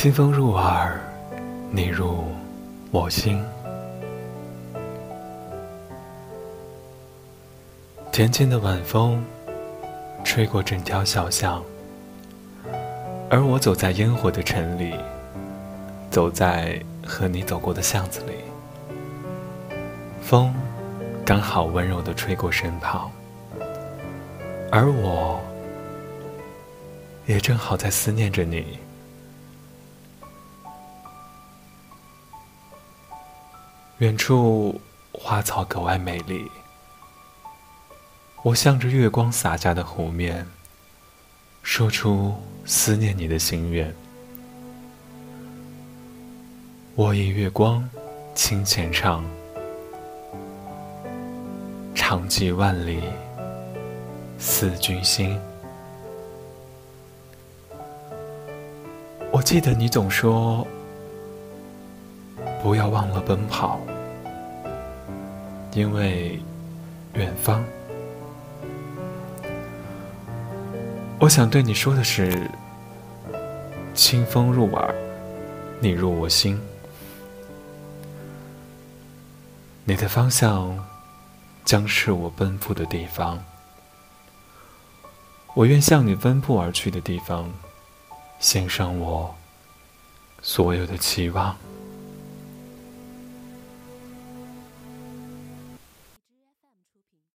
清风入耳，你入我心。甜甜的晚风，吹过整条小巷，而我走在烟火的城里，走在和你走过的巷子里。风刚好温柔的吹过身旁，而我也正好在思念着你。远处花草格外美丽。我向着月光洒下的湖面，说出思念你的心愿。我以月光轻浅唱，长寄万里思君心。我记得你总说，不要忘了奔跑，因为远方。我想对你说的是：清风入耳，你入我心。你的方向将是我奔赴的地方。我愿向你奔赴而去的地方，献上我所有的期望。